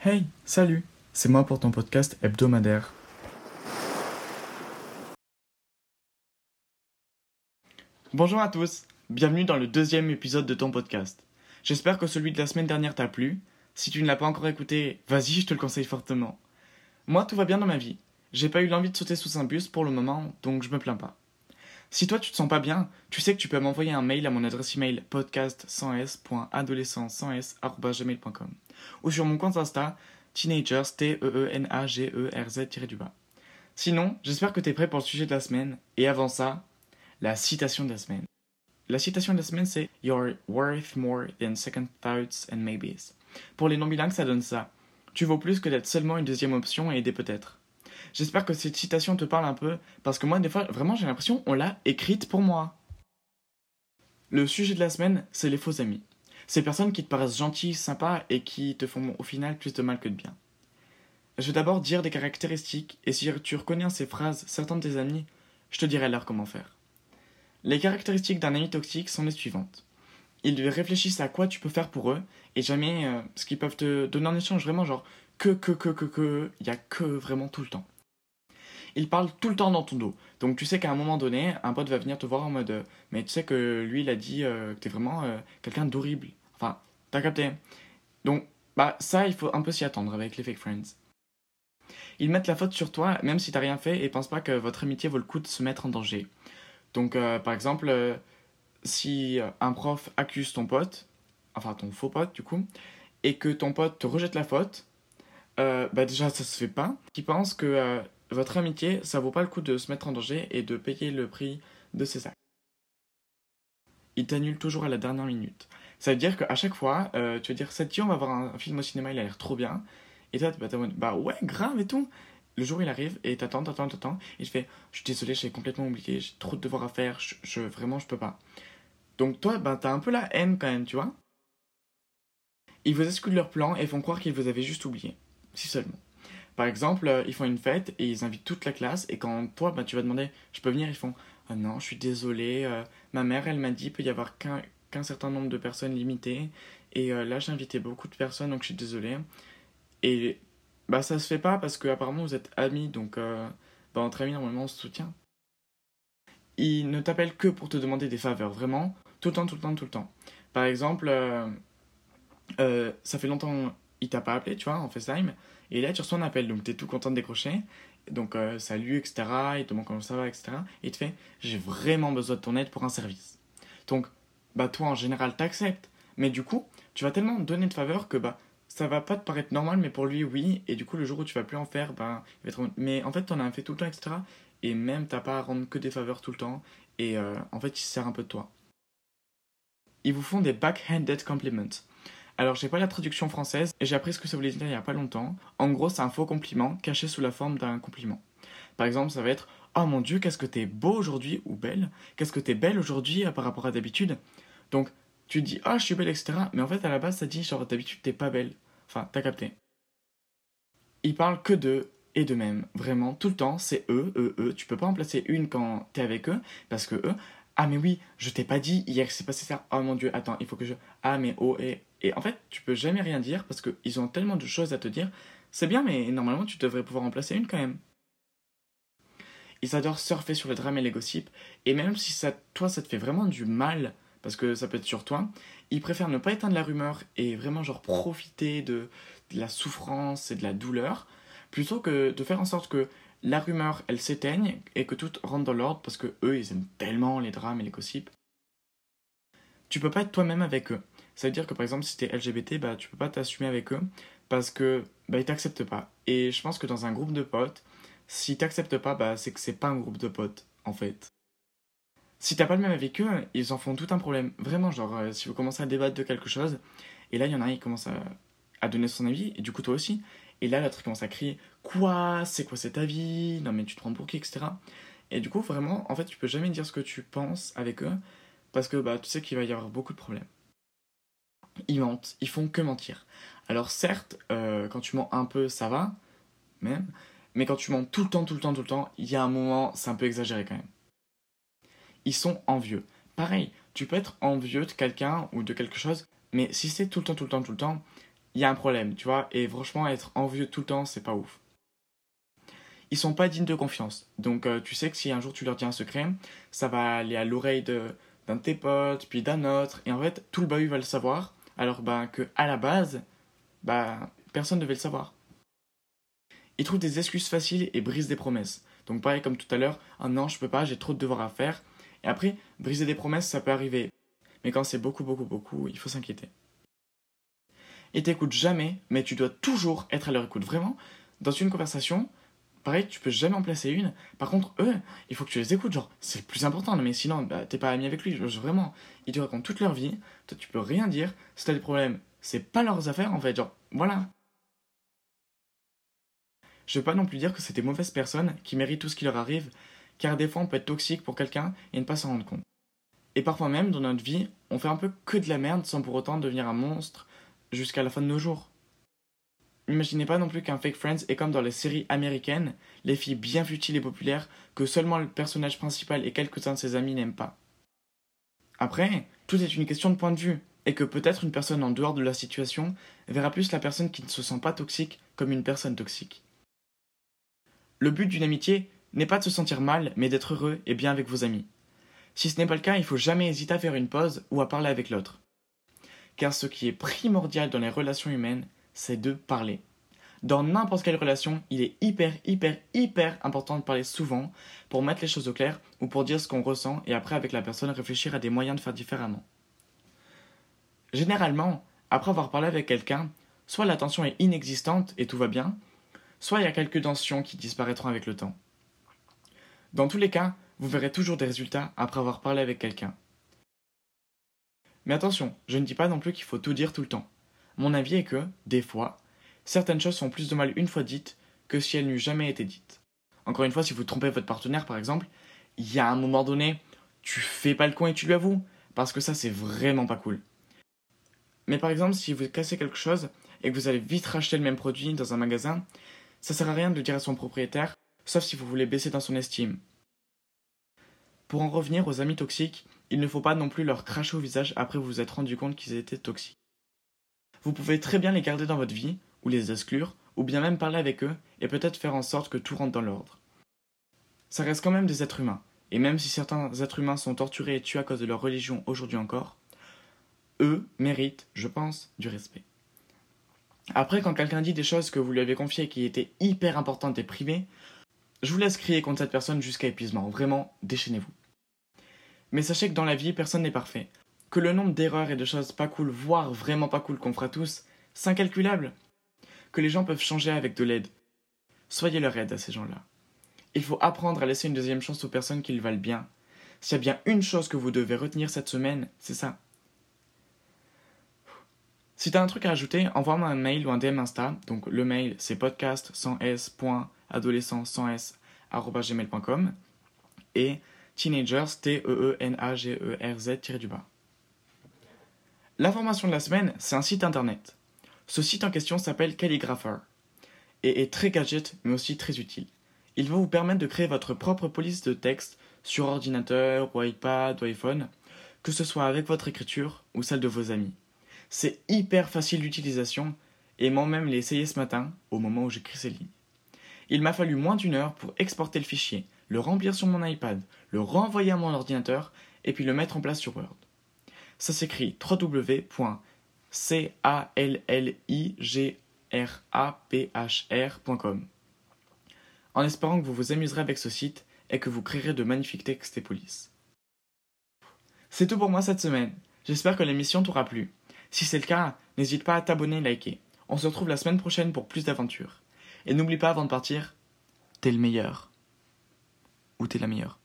Hey, salut, c'est moi pour ton podcast hebdomadaire. Bonjour à tous, bienvenue dans le deuxième épisode de ton podcast. J'espère que celui de la semaine dernière t'a plu. Si tu ne l'as pas encore écouté, vas-y, je te le conseille fortement. Moi, tout va bien dans ma vie. J'ai pas eu l'envie de sauter sous un bus pour le moment, donc je me plains pas. Si toi tu te sens pas bien, tu sais que tu peux m'envoyer un mail à mon adresse email podcast100s.adolescent100s@gmail.com ou sur mon compte Insta teenagers t e e n a g e r z du bas. Sinon, j'espère que tu es prêt pour le sujet de la semaine et avant ça, la citation de la semaine. La citation de la semaine c'est You're worth more than second thoughts and maybes. Pour les non bilingues, ça donne ça. Tu vaux plus que d'être seulement une deuxième option et aider peut-être. J'espère que cette citation te parle un peu, parce que moi, des fois, vraiment, j'ai l'impression on l'a écrite pour moi. Le sujet de la semaine, c'est les faux amis. Ces personnes qui te paraissent gentilles, sympas et qui te font au final plus de mal que de bien. Je vais d'abord dire des caractéristiques, et si tu reconnais ces phrases certains de tes amis, je te dirai alors comment faire. Les caractéristiques d'un ami toxique sont les suivantes. Ils réfléchissent à quoi tu peux faire pour eux, et jamais euh, ce qu'ils peuvent te donner en échange, vraiment genre que, que, que, que, que, il y a que vraiment tout le temps il parle tout le temps dans ton dos. Donc tu sais qu'à un moment donné, un pote va venir te voir en mode euh, Mais tu sais que lui, il a dit euh, que t'es vraiment euh, quelqu'un d'horrible. Enfin, t'as capté. Donc, bah ça, il faut un peu s'y attendre avec les fake friends. Ils mettent la faute sur toi, même si t'as rien fait, et pensent pas que votre amitié vaut le coup de se mettre en danger. Donc, par exemple, si un prof accuse ton pote, enfin ton faux pote du coup, et que ton pote te rejette la faute, bah déjà ça se fait pas. Qui pense que votre amitié, ça vaut pas le coup de se mettre en danger et de payer le prix de ses actes. Il t'annule toujours à la dernière minute. Ça veut dire qu'à chaque fois, euh, tu vas dire, cette on va voir un, film au cinéma, il a l'air trop bien. Et toi, bah, bah ouais, grave et tout. Le jour, il arrive et t'attends, t'attends, t'attends. Et je fais, je suis désolé, j'ai complètement oublié, j'ai trop de devoirs à faire, je, vraiment, je peux pas. Donc toi, bah, t'as un peu la haine quand même, tu vois. Ils vous excluent leur plan et font croire qu'ils vous avaient juste oublié. Si seulement. Par exemple, euh, ils font une fête et ils invitent toute la classe. Et quand toi, bah, tu vas demander, je peux venir, ils font, ah non, je suis désolé, euh, ma mère, elle m'a dit, qu'il peut y avoir qu'un certain nombre de personnes limitées. Et euh, là, j'ai invité beaucoup de personnes, donc je suis désolé. Et bah, ça se fait pas parce que apparemment vous êtes amis, donc bah, entre amis, normalement, on se soutient. Ils ne t'appellent que pour te demander des faveurs, vraiment, tout le temps, tout le temps, tout le temps. Par exemple, ça fait longtemps, il t'a pas appelé, tu vois, en FaceTime. Et là, tu reçois un appel, donc tu es tout content de décrocher. Donc, euh, salut, etc. Il te demande comment ça va, etc. Et il te fait, j'ai vraiment besoin de ton aide pour un service. Donc, bah, toi, en général, t'acceptes. Mais du coup, tu vas tellement donner de faveur que, bah, ça va pas te paraître normal, mais pour lui, oui. Et du coup, le jour où tu vas plus en faire, bah, il va être... Mais en fait, t'en as fait tout le temps, etc. Et même, t'as pas à rendre que des faveurs tout le temps. Et euh, en fait, il se sert un peu de toi. Ils vous font des backhanded compliments. Alors, j'ai pas la traduction française et j'ai appris ce que ça voulait dire il y a pas longtemps. En gros, c'est un faux compliment caché sous la forme d'un compliment. Par exemple, ça va être Oh mon dieu, qu'est-ce que t'es beau aujourd'hui ou belle Qu'est-ce que t'es belle aujourd'hui euh, par rapport à d'habitude? Donc, tu dis Ah, je suis belle, etc. Mais en fait, à la base, ça dit genre d'habitude, t'es pas belle. Enfin, t'as capté. Ils parlent que de et de même. Vraiment, tout le temps, c'est eux, eux, eux. Tu peux pas en placer une quand t'es avec eux parce que eux. Ah, mais oui, je t'ai pas dit hier c'est passé ça. Oh mon dieu, attends, il faut que je. Ah, mais oh, et et en fait, tu peux jamais rien dire parce qu'ils ont tellement de choses à te dire. C'est bien, mais normalement, tu devrais pouvoir en placer une quand même. Ils adorent surfer sur le drame et les gossips. Et même si ça, toi, ça te fait vraiment du mal, parce que ça peut être sur toi, ils préfèrent ne pas éteindre la rumeur et vraiment, genre, profiter de la souffrance et de la douleur, plutôt que de faire en sorte que la rumeur, elle s'éteigne et que tout rentre dans l'ordre parce que eux, ils aiment tellement les drames et les gossips. Tu peux pas être toi-même avec eux. Ça veut dire que par exemple, si t'es LGBT, bah, tu peux pas t'assumer avec eux parce que bah, ils t'acceptent pas. Et je pense que dans un groupe de potes, si t'acceptent pas, bah, c'est que c'est pas un groupe de potes, en fait. Si t'as pas le même avec eux, ils en font tout un problème. Vraiment, genre, euh, si vous commencez à débattre de quelque chose, et là, il y en a un, qui commence à donner son avis, et du coup, toi aussi. Et là, l'autre commence à crier Quoi? C'est quoi cet avis? Non, mais tu te prends pour qui etc. Et du coup, vraiment, en fait, tu peux jamais dire ce que tu penses avec eux, parce que bah, tu sais qu'il va y avoir beaucoup de problèmes ils mentent, ils font que mentir. Alors certes, euh, quand tu mens un peu, ça va, même, mais quand tu mens tout le temps, tout le temps, tout le temps, il y a un moment, c'est un peu exagéré quand même. Ils sont envieux. Pareil, tu peux être envieux de quelqu'un ou de quelque chose, mais si c'est tout le temps, tout le temps, tout le temps, il y a un problème, tu vois. Et franchement, être envieux tout le temps, c'est pas ouf. Ils sont pas dignes de confiance. Donc, euh, tu sais que si un jour tu leur dis un secret, ça va aller à l'oreille d'un de tes potes, puis d'un autre. Et en fait, tout le bahut va le savoir. Alors bah, que à la base, bah, personne ne devait le savoir. Ils trouvent des excuses faciles et brisent des promesses. Donc pareil comme tout à l'heure, un non, je peux pas, j'ai trop de devoirs à faire. Et après, briser des promesses, ça peut arriver. Mais quand c'est beaucoup, beaucoup, beaucoup, il faut s'inquiéter. Ils t'écoutent jamais, mais tu dois toujours être à leur écoute. Vraiment, dans une conversation, pareil, tu peux jamais en placer une. Par contre, eux, il faut que tu les écoutes. Genre, c'est le plus important. Mais sinon, bah, t'es pas ami avec lui. vraiment, ils te racontent toute leur vie. Toi, tu peux rien dire. Si t'as des problèmes, c'est pas leurs affaires en fait. Genre, voilà. Je veux pas non plus dire que c'est des mauvaises personnes qui méritent tout ce qui leur arrive, car des fois on peut être toxique pour quelqu'un et ne pas s'en rendre compte. Et parfois même, dans notre vie, on fait un peu que de la merde sans pour autant devenir un monstre jusqu'à la fin de nos jours. N'imaginez pas non plus qu'un fake Friends est comme dans les séries américaines, les filles bien futiles et populaires que seulement le personnage principal et quelques-uns de ses amis n'aiment pas. Après, tout est une question de point de vue, et que peut-être une personne en dehors de la situation verra plus la personne qui ne se sent pas toxique comme une personne toxique. Le but d'une amitié n'est pas de se sentir mal, mais d'être heureux et bien avec vos amis. Si ce n'est pas le cas, il faut jamais hésiter à faire une pause ou à parler avec l'autre. Car ce qui est primordial dans les relations humaines, c'est de parler. Dans n'importe quelle relation, il est hyper, hyper, hyper important de parler souvent pour mettre les choses au clair ou pour dire ce qu'on ressent et après avec la personne réfléchir à des moyens de faire différemment. Généralement, après avoir parlé avec quelqu'un, soit la tension est inexistante et tout va bien, soit il y a quelques tensions qui disparaîtront avec le temps. Dans tous les cas, vous verrez toujours des résultats après avoir parlé avec quelqu'un. Mais attention, je ne dis pas non plus qu'il faut tout dire tout le temps. Mon avis est que, des fois, certaines choses sont plus de mal une fois dites que si elles n'eût jamais été dites. Encore une fois, si vous trompez votre partenaire par exemple, il y a un moment donné, tu fais pas le coin et tu lui avoues, parce que ça c'est vraiment pas cool. Mais par exemple, si vous cassez quelque chose et que vous allez vite racheter le même produit dans un magasin, ça sert à rien de le dire à son propriétaire, sauf si vous voulez baisser dans son estime. Pour en revenir aux amis toxiques, il ne faut pas non plus leur cracher au visage après vous vous êtes rendu compte qu'ils étaient toxiques. Vous pouvez très bien les garder dans votre vie, ou les exclure, ou bien même parler avec eux, et peut-être faire en sorte que tout rentre dans l'ordre. Ça reste quand même des êtres humains, et même si certains êtres humains sont torturés et tués à cause de leur religion aujourd'hui encore, eux méritent, je pense, du respect. Après, quand quelqu'un dit des choses que vous lui avez confiées qui étaient hyper importantes et privées, je vous laisse crier contre cette personne jusqu'à épuisement. Vraiment, déchaînez-vous. Mais sachez que dans la vie, personne n'est parfait. Que le nombre d'erreurs et de choses pas cool, voire vraiment pas cool qu'on fera tous, c'est incalculable. Que les gens peuvent changer avec de l'aide. Soyez leur aide à ces gens-là. Il faut apprendre à laisser une deuxième chance aux personnes qui le valent bien. S'il y a bien une chose que vous devez retenir cette semaine, c'est ça. Si t'as un truc à ajouter, envoie-moi un mail ou un DM Insta. Donc le mail c'est podcast sans s.adolescent sans s gmail.com et teenagers t e e n a g e r z du bas. L'information de la semaine, c'est un site internet. Ce site en question s'appelle Calligrapher et est très gadget mais aussi très utile. Il va vous permettre de créer votre propre police de texte sur ordinateur ou iPad ou iPhone, que ce soit avec votre écriture ou celle de vos amis. C'est hyper facile d'utilisation et moi-même l'ai essayé ce matin au moment où j'écris ces lignes. Il m'a fallu moins d'une heure pour exporter le fichier, le remplir sur mon iPad, le renvoyer à mon ordinateur et puis le mettre en place sur Word. Ça s'écrit www.calligraphr.com en espérant que vous vous amuserez avec ce site et que vous créerez de magnifiques textes et polices. C'est tout pour moi cette semaine. J'espère que l'émission t'aura plu. Si c'est le cas, n'hésite pas à t'abonner et liker. On se retrouve la semaine prochaine pour plus d'aventures. Et n'oublie pas avant de partir, t'es le meilleur. Ou t'es la meilleure.